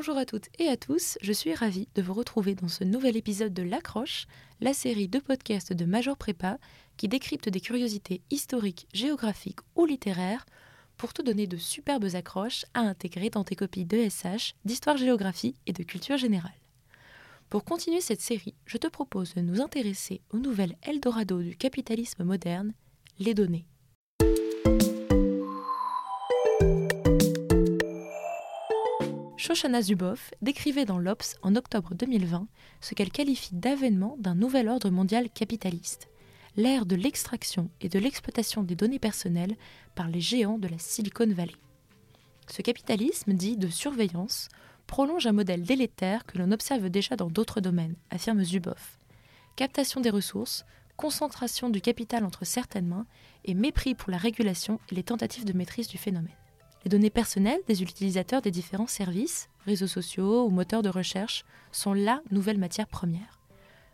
Bonjour à toutes et à tous, je suis ravie de vous retrouver dans ce nouvel épisode de L'Accroche, la série de podcasts de Major Prépa qui décrypte des curiosités historiques, géographiques ou littéraires pour te donner de superbes accroches à intégrer dans tes copies de SH, d'histoire-géographie et de culture générale. Pour continuer cette série, je te propose de nous intéresser au nouvel Eldorado du capitalisme moderne, les données. Shoshana Zuboff décrivait dans l'Obs en octobre 2020 ce qu'elle qualifie d'avènement d'un nouvel ordre mondial capitaliste, l'ère de l'extraction et de l'exploitation des données personnelles par les géants de la Silicon Valley. Ce capitalisme dit de surveillance prolonge un modèle délétère que l'on observe déjà dans d'autres domaines, affirme Zuboff. Captation des ressources, concentration du capital entre certaines mains et mépris pour la régulation et les tentatives de maîtrise du phénomène. Les données personnelles des utilisateurs des différents services, réseaux sociaux ou moteurs de recherche, sont la nouvelle matière première.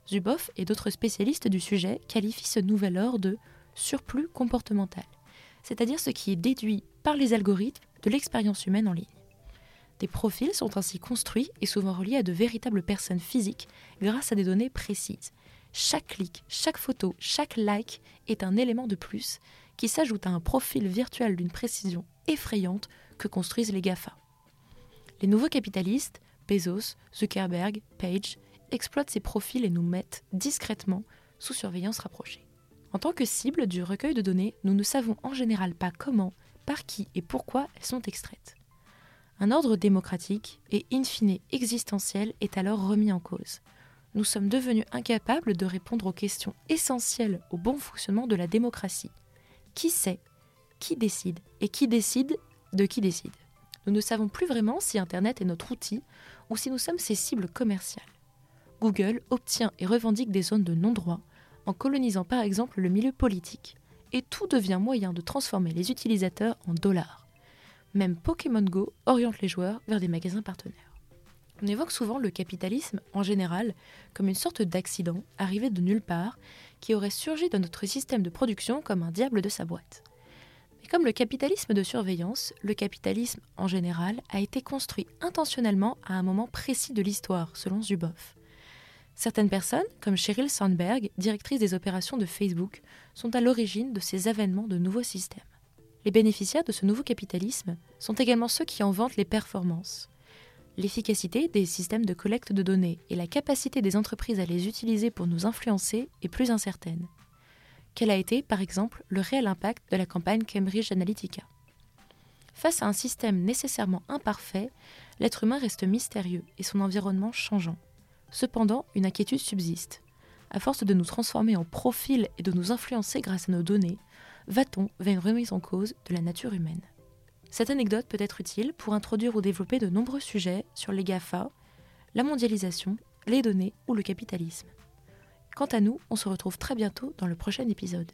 Zuboff et d'autres spécialistes du sujet qualifient ce nouvel ordre de surplus comportemental, c'est-à-dire ce qui est déduit par les algorithmes de l'expérience humaine en ligne. Des profils sont ainsi construits et souvent reliés à de véritables personnes physiques grâce à des données précises. Chaque clic, chaque photo, chaque like est un élément de plus qui s'ajoute à un profil virtuel d'une précision effrayante que construisent les GAFA. Les nouveaux capitalistes, Bezos, Zuckerberg, Page, exploitent ces profils et nous mettent discrètement sous surveillance rapprochée. En tant que cible du recueil de données, nous ne savons en général pas comment, par qui et pourquoi elles sont extraites. Un ordre démocratique et in fine existentiel est alors remis en cause. Nous sommes devenus incapables de répondre aux questions essentielles au bon fonctionnement de la démocratie. Qui sait qui décide et qui décide de qui décide. Nous ne savons plus vraiment si Internet est notre outil ou si nous sommes ses cibles commerciales. Google obtient et revendique des zones de non-droit en colonisant par exemple le milieu politique, et tout devient moyen de transformer les utilisateurs en dollars. Même Pokémon Go oriente les joueurs vers des magasins partenaires. On évoque souvent le capitalisme en général comme une sorte d'accident arrivé de nulle part qui aurait surgi dans notre système de production comme un diable de sa boîte comme le capitalisme de surveillance, le capitalisme en général a été construit intentionnellement à un moment précis de l'histoire, selon Zuboff. Certaines personnes, comme Sheryl Sandberg, directrice des opérations de Facebook, sont à l'origine de ces avènements de nouveaux systèmes. Les bénéficiaires de ce nouveau capitalisme sont également ceux qui en vantent les performances. L'efficacité des systèmes de collecte de données et la capacité des entreprises à les utiliser pour nous influencer est plus incertaine. Quel a été, par exemple, le réel impact de la campagne Cambridge Analytica Face à un système nécessairement imparfait, l'être humain reste mystérieux et son environnement changeant. Cependant, une inquiétude subsiste. À force de nous transformer en profil et de nous influencer grâce à nos données, va-t-on vers une remise en cause de la nature humaine? Cette anecdote peut être utile pour introduire ou développer de nombreux sujets sur les GAFA, la mondialisation, les données ou le capitalisme. Quant à nous, on se retrouve très bientôt dans le prochain épisode.